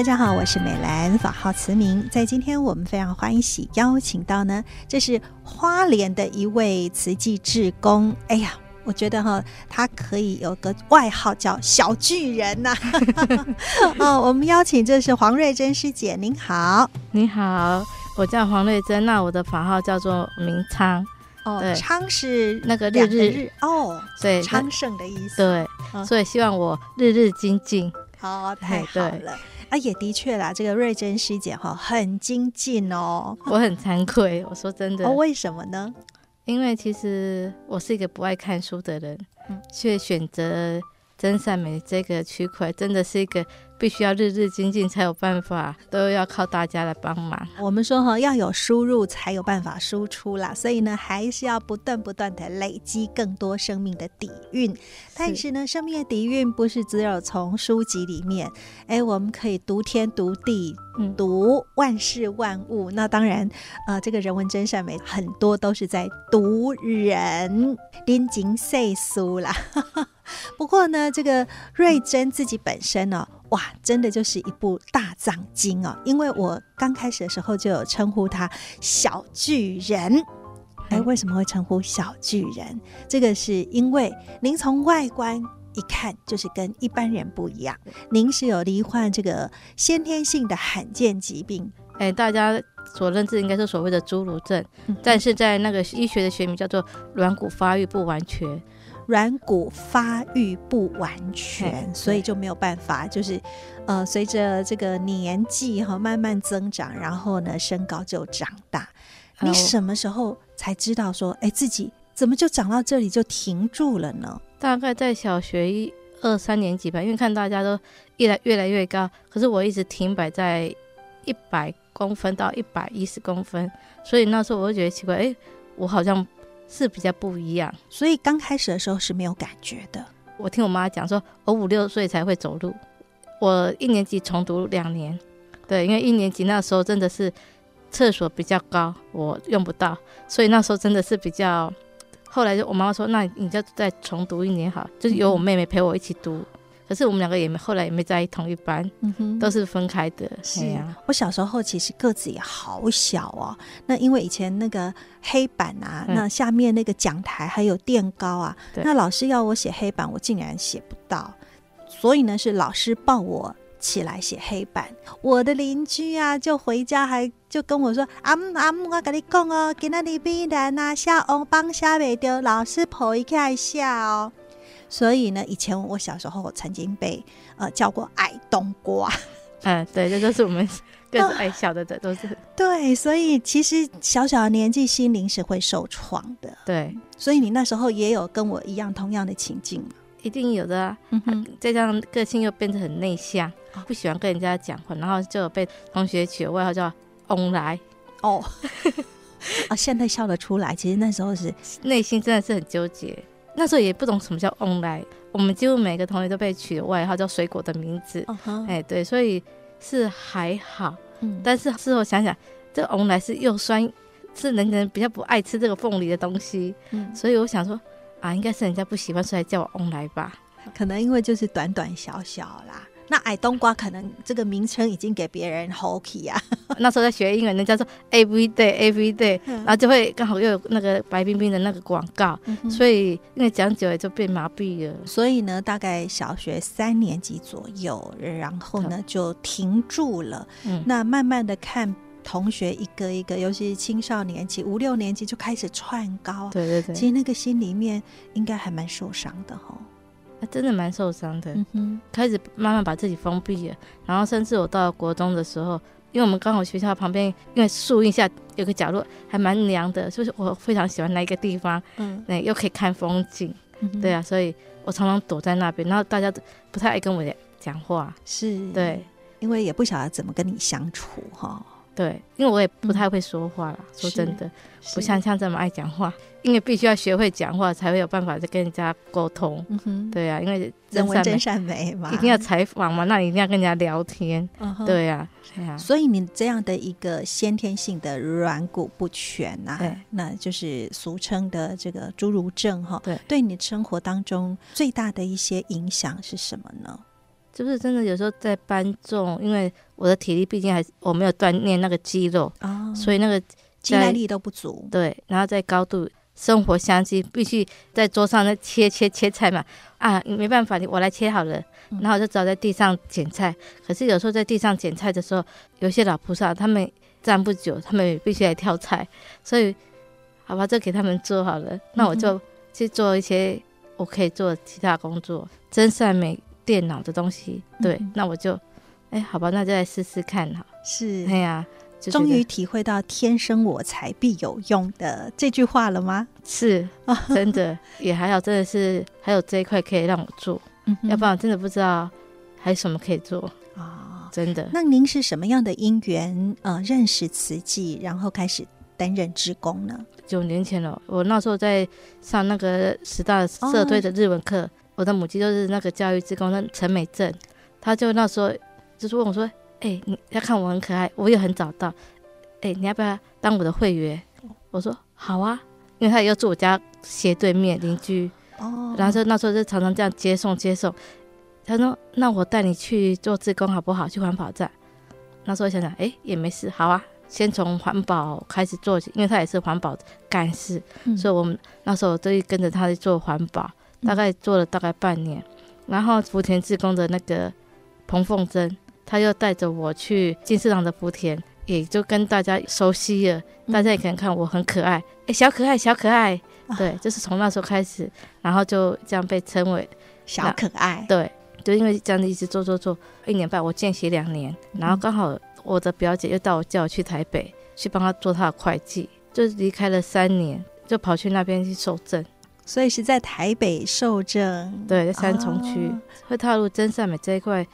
大家好，我是美兰，法号慈明。在今天我们非常欢喜邀请到呢，这是花莲的一位慈济志工。哎呀，我觉得哈，他可以有个外号叫小巨人呐。哦，我们邀请这是黄瑞珍师姐，您好，你好，我叫黄瑞珍，那我的法号叫做明昌。哦，对昌是那个日日，日哦，对，昌盛的意思。对，哦、所以希望我日日精进。好，太好了。啊，也的确啦，这个瑞珍师姐哈很精进哦，我很惭愧，我说真的。哦，为什么呢？因为其实我是一个不爱看书的人，嗯，却选择真善美这个区块，真的是一个。必须要日日精进才有办法，都要靠大家来帮忙。我们说哈，要有输入才有办法输出啦，所以呢，还是要不断不断的累积更多生命的底蕴。但是呢，生命的底蕴不是只有从书籍里面，哎，我们可以读天读地，读万事万物。那当然，呃，这个人文真善美很多都是在读人，拎经岁书啦。不过呢，这个瑞珍自己本身呢、哦。哇，真的就是一部大藏经哦！因为我刚开始的时候就有称呼他小巨人。哎，为什么会称呼小巨人？这个是因为您从外观一看就是跟一般人不一样。您是有罹患这个先天性的罕见疾病，哎，大家所认知应该是所谓的侏儒症，嗯、但是在那个医学的学名叫做软骨发育不完全。软骨发育不完全，所以就没有办法，就是呃，随着这个年纪哈慢慢增长，然后呢，身高就长大。你什么时候才知道说，哎，自己怎么就长到这里就停住了呢？大概在小学一二三年级吧，因为看大家都越来越来越高，可是我一直停摆在一百公分到一百一十公分，所以那时候我就觉得奇怪，哎，我好像。是比较不一样，所以刚开始的时候是没有感觉的。我听我妈讲说，我五六岁才会走路，我一年级重读两年，对，因为一年级那时候真的是厕所比较高，我用不到，所以那时候真的是比较。后来就我妈妈说，那你就再重读一年好，就是有我妹妹陪我一起读。嗯可是我们两个也没后来也没在同一班，嗯，都是分开的。是啊，我小时候其实个子也好小哦。那因为以前那个黑板啊，嗯、那下面那个讲台还有垫高啊，那老师要我写黑板，我竟然写不到。所以呢，是老师抱我起来写黑板。我的邻居啊，就回家还就跟我说：“阿姆阿姆，我跟你讲哦，今天你必然啊写红榜写未掉，老师抱一起写哦。”所以呢，以前我小时候我曾经被呃叫过矮冬瓜，嗯，对，这都是我们个子矮小的的都是。对，所以其实小小的年纪心灵是会受创的。对，所以你那时候也有跟我一样同样的情境吗？一定有的啊。嗯哼，再加上个性又变得很内向，不喜欢跟人家讲话，然后就被同学取了外号叫“翁来”。哦，啊，现在笑得出来，其实那时候是内心真的是很纠结。那时候也不懂什么叫“翁来”，我们几乎每个同学都被取了外号叫“水果”的名字。哎、uh huh. 欸，对，所以是还好。嗯，但是事后想想，这个“翁来”是又酸，是人人比较不爱吃这个凤梨的东西。嗯，所以我想说，啊，应该是人家不喜欢，所以叫我“翁来”吧。可能因为就是短短小小啦。那矮冬瓜可能这个名称已经给别人 hockey 啊。那时候在学英文，人家说 every day every day，然后就会刚好又有那个白冰冰的那个广告，嗯、所以因为讲久了就被麻痹了。所以呢，大概小学三年级左右，然后呢就停住了。嗯、那慢慢的看同学一个一个，尤其是青少年期五六年级就开始窜高。对对对，其实那个心里面应该还蛮受伤的哈。他真的蛮受伤的，嗯、开始慢慢把自己封闭了，然后甚至我到了国中的时候，因为我们刚好学校旁边，因为树荫下有个角落还蛮凉的，就是我非常喜欢那一个地方，嗯，那，又可以看风景，嗯、对啊，所以我常常躲在那边，然后大家都不太爱跟我讲话，是。对，因为也不晓得怎么跟你相处哈。对，因为我也不太会说话啦，嗯、说真的，不像像这么爱讲话。因为必须要学会讲话，才会有办法再跟人家沟通。嗯哼，对啊，因为人文真善美嘛，一定要采访嘛，那你一定要跟人家聊天。嗯哼，对啊，对啊。所以你这样的一个先天性的软骨不全呐、啊，对那就是俗称的这个侏儒症哈。对，对你生活当中最大的一些影响是什么呢？就是真的有时候在搬重，因为我的体力毕竟还是我没有锻炼那个肌肉，哦，所以那个肌耐力都不足。对，然后在高度生活相机必须在桌上那切切切菜嘛，啊，没办法，我来切好了，然后我就只好在地上捡菜。可是有时候在地上捡菜的时候，有些老菩萨他们站不久，他们也必须来挑菜，所以好吧，就给他们做好了，那我就去做一些我可以做其他工作，真善美。电脑的东西，对，嗯、那我就，哎、欸，好吧，那就来试试看哈。是，哎呀，终于体会到“天生我材必有用”的这句话了吗？是，真的也还好，真的是还有这一块可以让我做，嗯、要不然我真的不知道还有什么可以做啊、哦。真的。那您是什么样的因缘呃认识慈济，然后开始担任职工呢？九年前了，我那时候在上那个十大社队的日文课。哦我的母亲就是那个教育职工，那陈美正，他就那时候就是问我说：“哎、欸，你要看我很可爱，我也很早到，哎、欸，你要不要当我的会员？”我说：“好啊。”因为他也要住我家斜对面邻居，哦，然后就那时候就常常这样接送接送。他说：“那我带你去做志工好不好？去环保站。”那时候想想，哎、欸，也没事，好啊，先从环保开始做起，因为他也是环保干事、嗯，所以我们那时候都跟着他去做环保。大概做了大概半年，然后福田志工的那个彭凤珍，他又带着我去金市堂的福田，也就跟大家熟悉了。大家也可能看我很可爱，哎、欸，小可爱，小可爱，对，就是从那时候开始，然后就这样被称为小可爱。对，就因为这样子一直做做做，一年半我见习两年，然后刚好我的表姐又带我叫我去台北去帮她做她的会计，就离开了三年，就跑去那边去受证。所以是在台北受证，对，在三重区、哦、会踏入真善美这一块。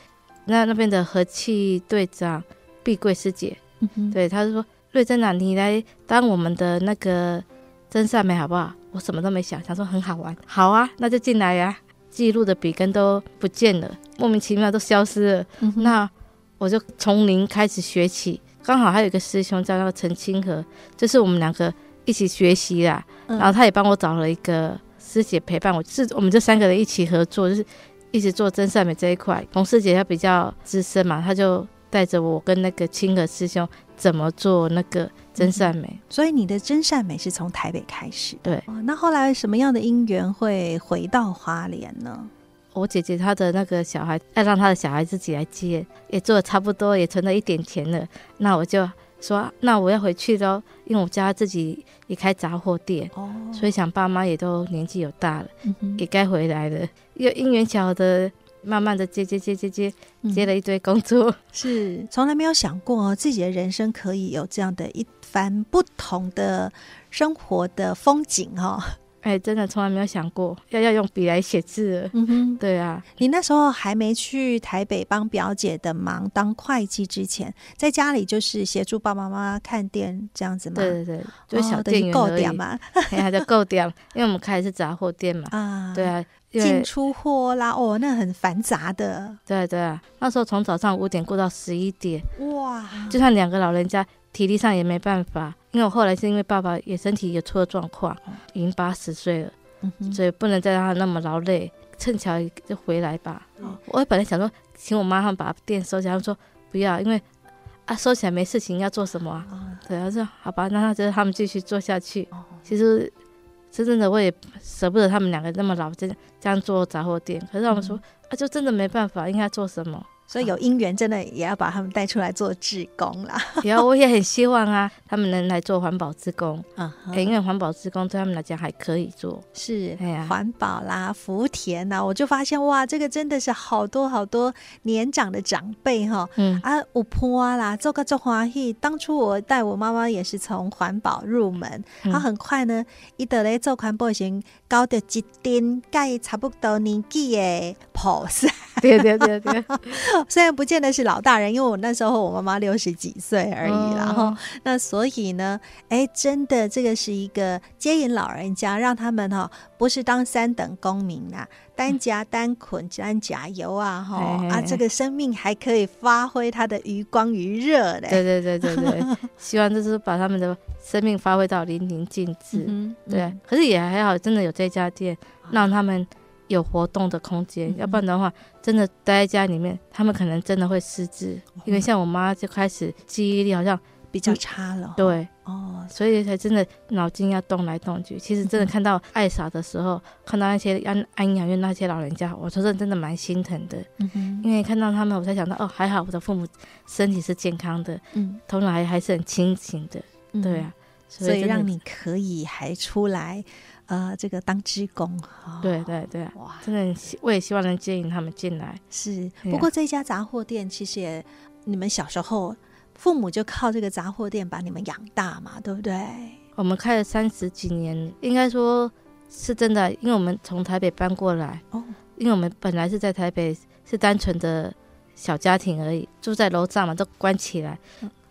那那边的和气队长碧桂师姐、嗯，对，他就说：“瑞珍啊，你来当我们的那个真善美好不好？”我什么都没想，想说很好玩，好啊，那就进来呀、啊。记录的笔根都不见了，莫名其妙都消失了。嗯、那我就从零开始学起，刚好还有一个师兄叫那个陈清河，就是我们两个一起学习啦、嗯。然后他也帮我找了一个。师姐陪伴我，是我们这三个人一起合作，就是一直做真善美这一块。洪师姐她比较资深嘛，她就带着我跟那个清河师兄怎么做那个真善美。嗯、所以你的真善美是从台北开始，对。那后来什么样的因缘会回到花莲呢？我姐姐她的那个小孩要让她的小孩自己来接，也做的差不多，也存了一点钱了。那我就。说那我要回去喽，因为我家自己也开杂货店，哦，所以想爸妈也都年纪有大了，嗯、也该回来了。又因缘巧合的，慢慢的接接接接接，接了一堆工作，嗯、是从来没有想过自己的人生可以有这样的一番不同的生活的风景哈。哎、欸，真的从来没有想过要要用笔来写字。嗯哼，对啊，你那时候还没去台北帮表姐的忙当会计之前，在家里就是协助爸爸妈妈看店这样子吗？对对对，就是小店员而已嘛。哎呀，就够点，因为我们开的是杂货店嘛。啊，对啊，进出货啦，哦，那很繁杂的。对对啊，那时候从早上五点过到十一点，哇，就算两个老人家。体力上也没办法，因为我后来是因为爸爸也身体也出了状况，已经八十岁了，嗯，所以不能再让他那么劳累，趁巧就回来吧。嗯，我本来想说，请我妈他们把店收起来，他们说不要，因为啊收起来没事情，要做什么啊？嗯，对，他说好吧，那他就他们继续做下去。其实真正的我也舍不得他们两个那么老，这这样做杂货店。可是他们说，嗯，啊，就真的没办法，应该做什么？所以有姻缘，真的也要把他们带出来做志工啦。然后我也很希望啊，他们能来做环保志工。嗯、欸，因为环保志工对他们来讲还可以做。是，哎呀，环保啦，福田呐，我就发现哇，这个真的是好多好多年长的长辈哈。嗯啊，有伴啦，做个做欢喜。当初我带我妈妈也是从环保入门，她、嗯、很快呢，伊得来做环保型，搞到一丁盖差不多年纪的菩萨。对对对对。虽然不见得是老大人，因为我那时候我妈妈六十几岁而已，啦，然后那所以呢，哎，真的这个是一个接引老人家，让他们哈、哦、不是当三等公民啊，单夹单捆单夹油啊哈啊，这个生命还可以发挥它的余光余热嘞。对对对对对，希望就是把他们的生命发挥到淋漓尽致。嗯，对，可是也还好，真的有这家店让他们。有活动的空间，嗯、要不然的话，真的待在家里面，他们可能真的会失智。嗯、因为像我妈就开始记忆力好像比较差了。对，哦，所以才真的脑筋要动来动去。其实真的看到爱莎的时候，嗯、看到那些安安养院那些老人家，我说真的真的蛮心疼的。嗯哼，因为看到他们，我才想到哦，还好我的父母身体是健康的，嗯，头脑还还是很清醒的。嗯、对啊，所以让你可以还出来。呃，这个当职工，哦、对对对，哇，真的，我也希望能接引他们进来。是，不过这家杂货店其实也，你们小时候父母就靠这个杂货店把你们养大嘛，对不对？我们开了三十几年，应该说是真的，因为我们从台北搬过来，哦，因为我们本来是在台北是单纯的小家庭而已，住在楼上嘛，都关起来。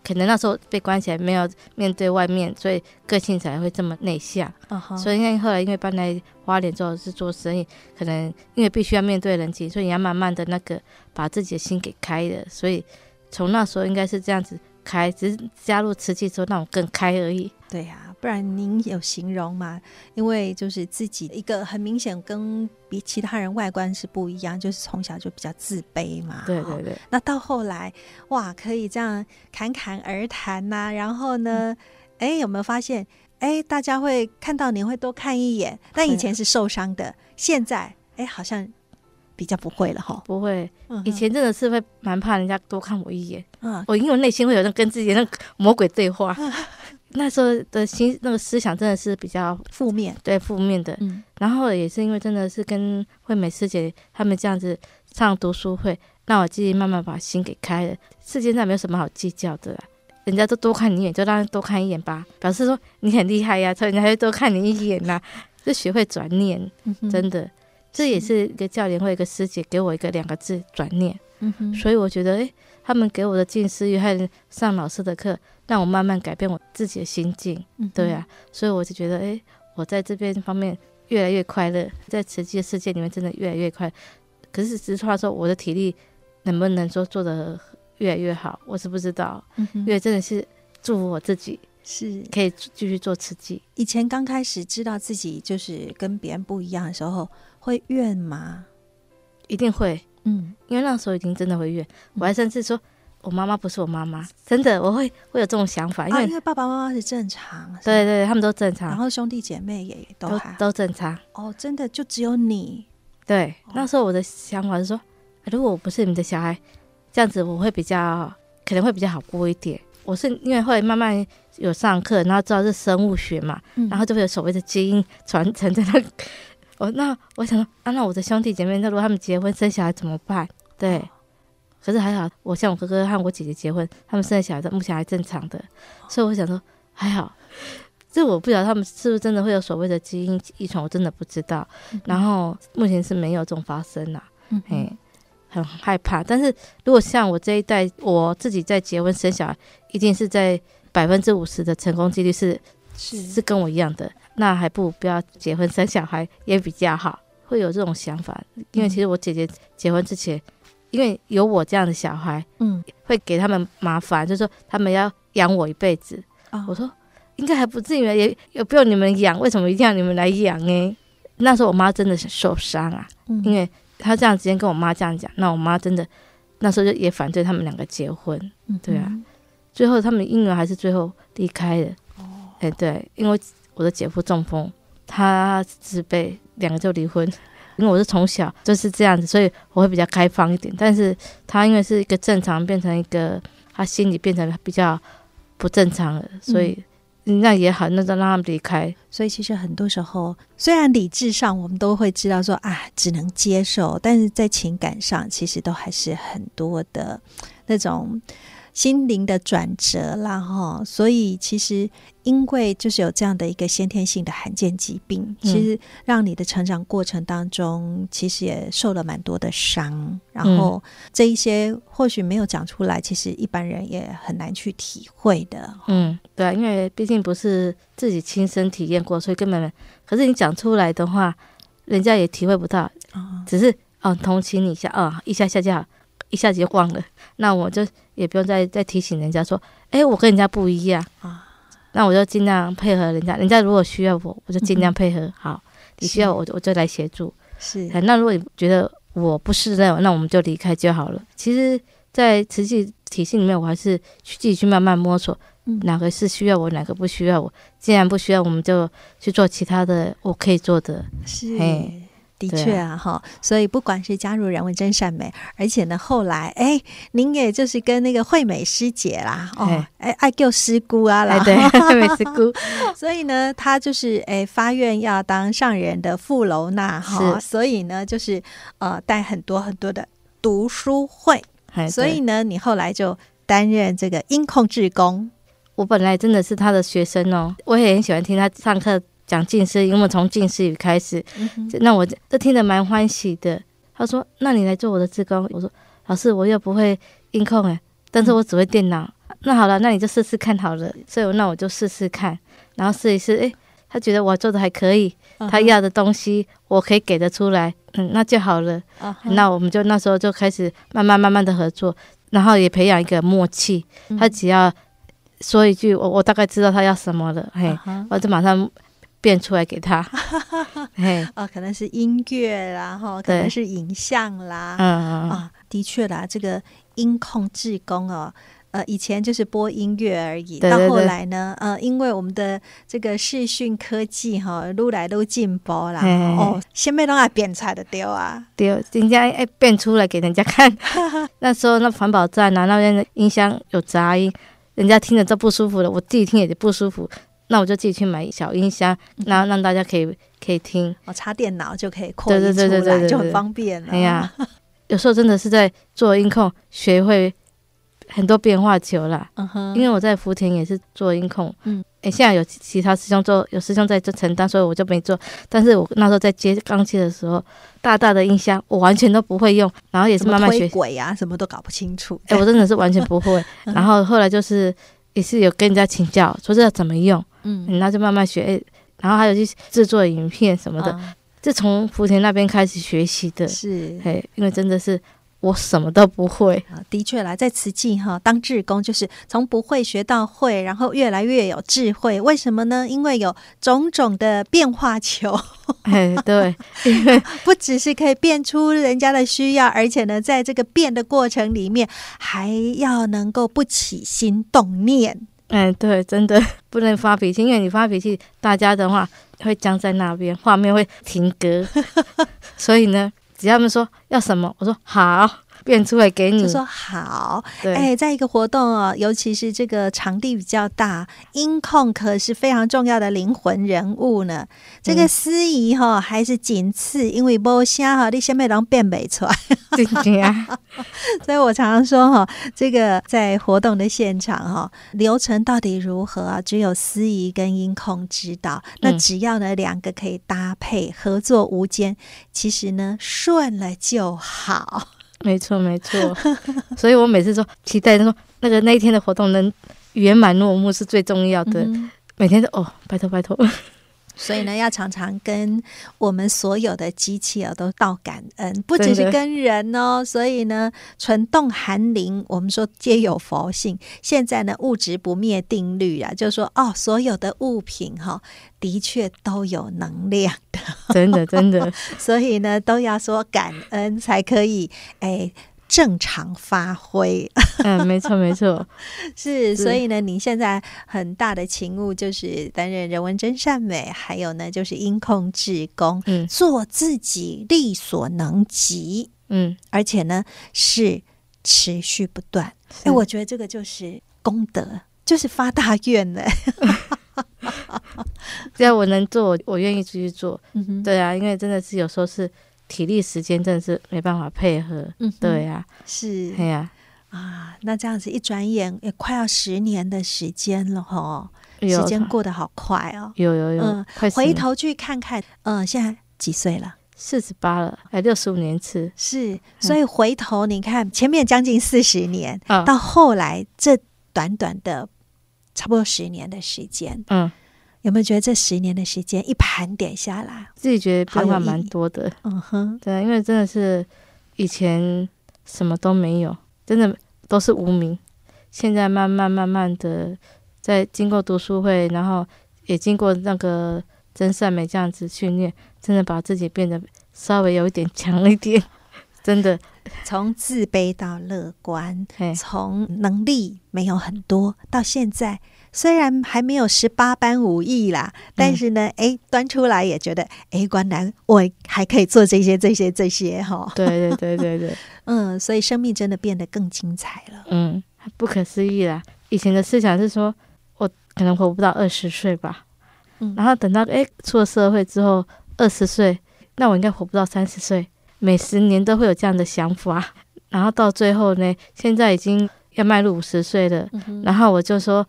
嗯可能那时候被关起来，没有面对外面，所以个性才会这么内向。Uh huh. 所以因为后来因为搬来花莲之后是做生意，可能因为必须要面对人情，所以你要慢慢的那个把自己的心给开了。所以从那时候应该是这样子开，只是加入瓷器之后让我更开而已。对呀、啊。不然您有形容吗？因为就是自己一个很明显跟比其他人外观是不一样，就是从小就比较自卑嘛。对对对。那到后来，哇，可以这样侃侃而谈呐、啊。然后呢，哎、嗯，有没有发现？哎，大家会看到您会多看一眼。但以前是受伤的，现在哎，好像比较不会了哈。不会，以前真的是会蛮怕人家多看我一眼。嗯，我因为内心会有那跟自己的那魔鬼对话。嗯那时候的心那个思想真的是比较负面，对负面的。嗯，然后也是因为真的是跟惠美师姐他们这样子上读书会，让我自己慢慢把心给开了。世界上没有什么好计较的啦，人家都多看你一眼，就让人多看一眼吧，表示说你很厉害呀，所以人家会多看你一眼呐，就学会转念。嗯，真的，这也是一个教练或一个师姐给我一个两个字转念。所以我觉得，诶，他们给我的静思语和上老师的课。让我慢慢改变我自己的心境，嗯、对啊，所以我就觉得，哎，我在这边方面越来越快乐，在慈济的世界里面真的越来越快。可是实话说，我的体力能不能说做的越来越好，我是不知道。嗯、因为真的是祝福我自己是可以继续做慈济。以前刚开始知道自己就是跟别人不一样的时候，会怨吗？一定会，嗯，因为那时候已经真的会怨，我还甚至说。我妈妈不是我妈妈，真的，我会会有这种想法，因为、啊、因为爸爸妈妈是正常，对，对对，他们都正常，然后兄弟姐妹也都都，都正常。哦，真的就只有你。对，那时候我的想法是说，如果我不是你的小孩，这样子我会比较可能会比较好过一点。我是因为后来慢慢有上课，然后知道是生物学嘛，嗯、然后就会有所谓的基因传承在那。哦，那我想说，啊，那我的兄弟姐妹，那如果他们结婚生小孩怎么办？对。哦可是还好，我像我哥哥和我姐姐结婚，他们生的小孩目前还正常的，所以我想说还好。这我不晓得他们是不是真的会有所谓的基因遗传，我真的不知道。嗯、然后目前是没有这种发生啦，嗯哼，很害怕。但是如果像我这一代，我自己在结婚生小孩，一定是在百分之五十的成功几率是是是跟我一样的，那还不如不要结婚生小孩也比较好，会有这种想法。因为其实我姐姐结婚之前。因为有我这样的小孩，嗯，会给他们麻烦，就是说他们要养我一辈子。啊、我说应该还不至于，也也不用你们养，为什么一定要你们来养呢？那时候我妈真的是受伤啊，嗯、因为她这样直接跟我妈这样讲，那我妈真的那时候就也反对他们两个结婚，嗯、对啊，最后他们婴儿还是最后离开了。哦，哎，对，因为我的姐夫中风，他自卑，两个就离婚。因为我是从小就是这样子，所以我会比较开放一点。但是他因为是一个正常，变成一个他心里变成比较不正常了，所以那也好，那就让他们离开。所以其实很多时候，虽然理智上我们都会知道说啊，只能接受，但是在情感上其实都还是很多的那种。心灵的转折啦，哈，所以其实因为就是有这样的一个先天性的罕见疾病，嗯、其实让你的成长过程当中，其实也受了蛮多的伤。然后这一些或许没有讲出来，其实一般人也很难去体会的。嗯，对啊，因为毕竟不是自己亲身体验过，所以根本，可是你讲出来的话，人家也体会不到，哦、只是哦同情你一下，哦一下下就好，一下子就忘了。那我就。也不用再再提醒人家说，哎，我跟人家不一样啊，那我就尽量配合人家。人家如果需要我，我就尽量配合。好，你需要我，我就来协助。是。那如果你觉得我不适任，那我们就离开就好了。其实，在实际体系里面，我还是去自己去慢慢摸索，哪个是需要我，哪个不需要我。既然不需要，我们就去做其他的我可以做的。是。的确啊，哈，所以不管是加入人文真善美，而且呢，后来哎，您也就是跟那个惠美师姐啦，哦，哎，爱救师姑啊，啦，对，惠美师姑，所以呢，她就是哎发愿要当上人的富楼那哈，所以呢，就是呃带很多很多的读书会，所以呢，你后来就担任这个音控志工。我本来真的是他的学生哦，我也很喜欢听他上课。讲近视，因为从近视语开始，嗯、那我这听得蛮欢喜的。他说：“那你来做我的志工。”我说：“老师，我又不会音控诶，但是我只会电脑。嗯”那好了，那你就试试看好了。所以那我就试试看，然后试一试，诶，他觉得我做的还可以，他要的东西我可以给得出来，嗯，那就好了。嗯、那我们就那时候就开始慢慢慢慢的合作，然后也培养一个默契。他只要说一句，我我大概知道他要什么了，嘿，我就马上。变出来给他，嘿，哦，可能是音乐啦，哈，可能是影像啦，嗯嗯啊，的确啦，这个音控志工哦，呃，以前就是播音乐而已，对对对，到后来呢，呃，因为我们的这个视讯科技哈，越来撸进步啦，哦，先被人家变出来的丢啊，丢，人家哎变出来给人家看，那时候那环保站啊，那边的音箱有杂音，人家听着都不舒服了，我自己听也不舒服。那我就自己去买小音箱，然后让大家可以可以听。我插电脑就可以扩音出来，就很方便了。哎呀，有时候真的是在做音控，学会很多变化球啦。嗯哼。因为我在福田也是做音控。嗯。哎，现在有其他师兄做，有师兄在这承担，所以我就没做。但是我那时候在接钢琴的时候，大大的音箱我完全都不会用，然后也是慢慢学。鬼啊，什么都搞不清楚。哎，我真的是完全不会。然后后来就是也是有跟人家请教，说这要怎么用。嗯，那就慢慢学，欸，然后还有去制作影片什么的，是从福田那边开始学习的。是，哎，因为真的是我什么都不会。啊的确啦，在慈济哈当志工，就是从不会学到会，然后越来越有智慧。为什么呢？因为有种种的变化球。哎，对，不只是可以变出人家的需要，而且呢，在这个变的过程里面，还要能够不起心动念。哎，对，真的不能发脾气，因为你发脾气，大家的话会僵在那边，画面会停格。所以呢，只要他们说要什么，我说好。变出来给你，就说好。哎，在一个活动哦，尤其是这个场地比较大，音控可是非常重要的灵魂人物呢。这个司仪哈还是仅次，因为无声哈，你先别让变没出来。所以我常常说哈，这个在活动的现场哈，流程到底如何啊？只有司仪跟音控知道。那只要呢两个可以搭配合作无间，其实呢顺了就好。没错，没错，所以我每次说期待说那个那一天的活动能圆满落幕是最重要的。嗯、每天都哦，拜托拜托。所以呢，要常常跟我们所有的机器啊都道感恩，不只是跟人哦。所以呢，纯动含灵，我们说皆有佛性。现在呢，物质不灭定律啊，就是说哦，所有的物品哈、哦，的确都有能量的，真的真的。所以呢，都要说感恩才可以哎。正常发挥，嗯，没错没错，是，所以呢，你现在很大的勤务就是担任人文真善美，还有呢就是音控志工，嗯，做自己力所能及，嗯，而且呢是持续不断，哎，我觉得这个就是功德，就是发大愿呢。只要我能做，我愿意继续做，嗯哼，对啊，因为真的是有时候是。体力时间真的是没办法配合，嗯，对呀，是，对呀，啊，那这样子一转眼也快要十年的时间了哈，时间过得好快哦，有有有，嗯，回头去看看，嗯，现在几岁了？四十八了，哎六十五年次，是，所以回头你看前面将近四十年，到后来这短短的差不多十年的时间，嗯。有没有觉得这十年的时间一盘点下来，自己觉得变化蛮多的？嗯哼，对，因为真的是以前什么都没有，真的都是无名。现在慢慢慢慢的，在经过读书会，然后也经过那个真善美这样子训练，真的把自己变得稍微有一点强一点，真的。从自卑到乐观，从能力没有很多到现在，虽然还没有十八般武艺啦，嗯、但是呢，哎，端出来也觉得，哎，关南我还可以做这些、这些、这些，哈。对对对对对，嗯，所以生命真的变得更精彩了。嗯，不可思议啦！以前的思想是说，我可能活不到二十岁吧，嗯，然后等到哎出了社会之后，二十岁，那我应该活不到三十岁。每十年都会有这样的想法，然后到最后呢，现在已经要迈入五十岁了，嗯、然后我就说，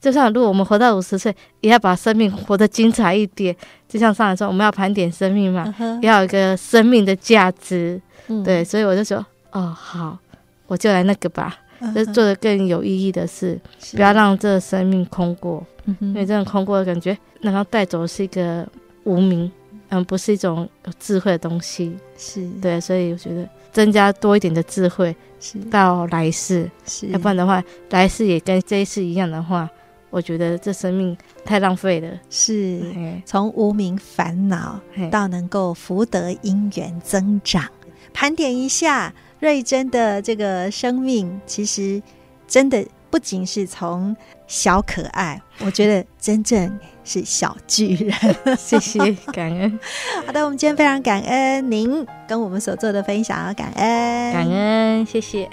就算如果我们活到五十岁，也要把生命活得精彩一点。就像上来说，我们要盘点生命嘛，嗯、要有一个生命的价值，嗯、对，所以我就说，哦，好，我就来那个吧，就做的更有意义的事，是。不要让这个生命空过，嗯、因为这种空过的感觉，然后带走的是一个无名。嗯，不是一种有智慧的东西，是对，所以我觉得增加多一点的智慧，是到来世，是要不然的话，来世也跟这一次一样的话，我觉得这生命太浪费了。是从嘿无名烦恼到能够福德因缘增长，盘点一下瑞珍的这个生命，其实真的不仅是从小可爱，我觉得真正。是小巨人，谢谢感恩。好的，我们今天非常感恩您跟我们所做的分享，感恩感恩，谢谢。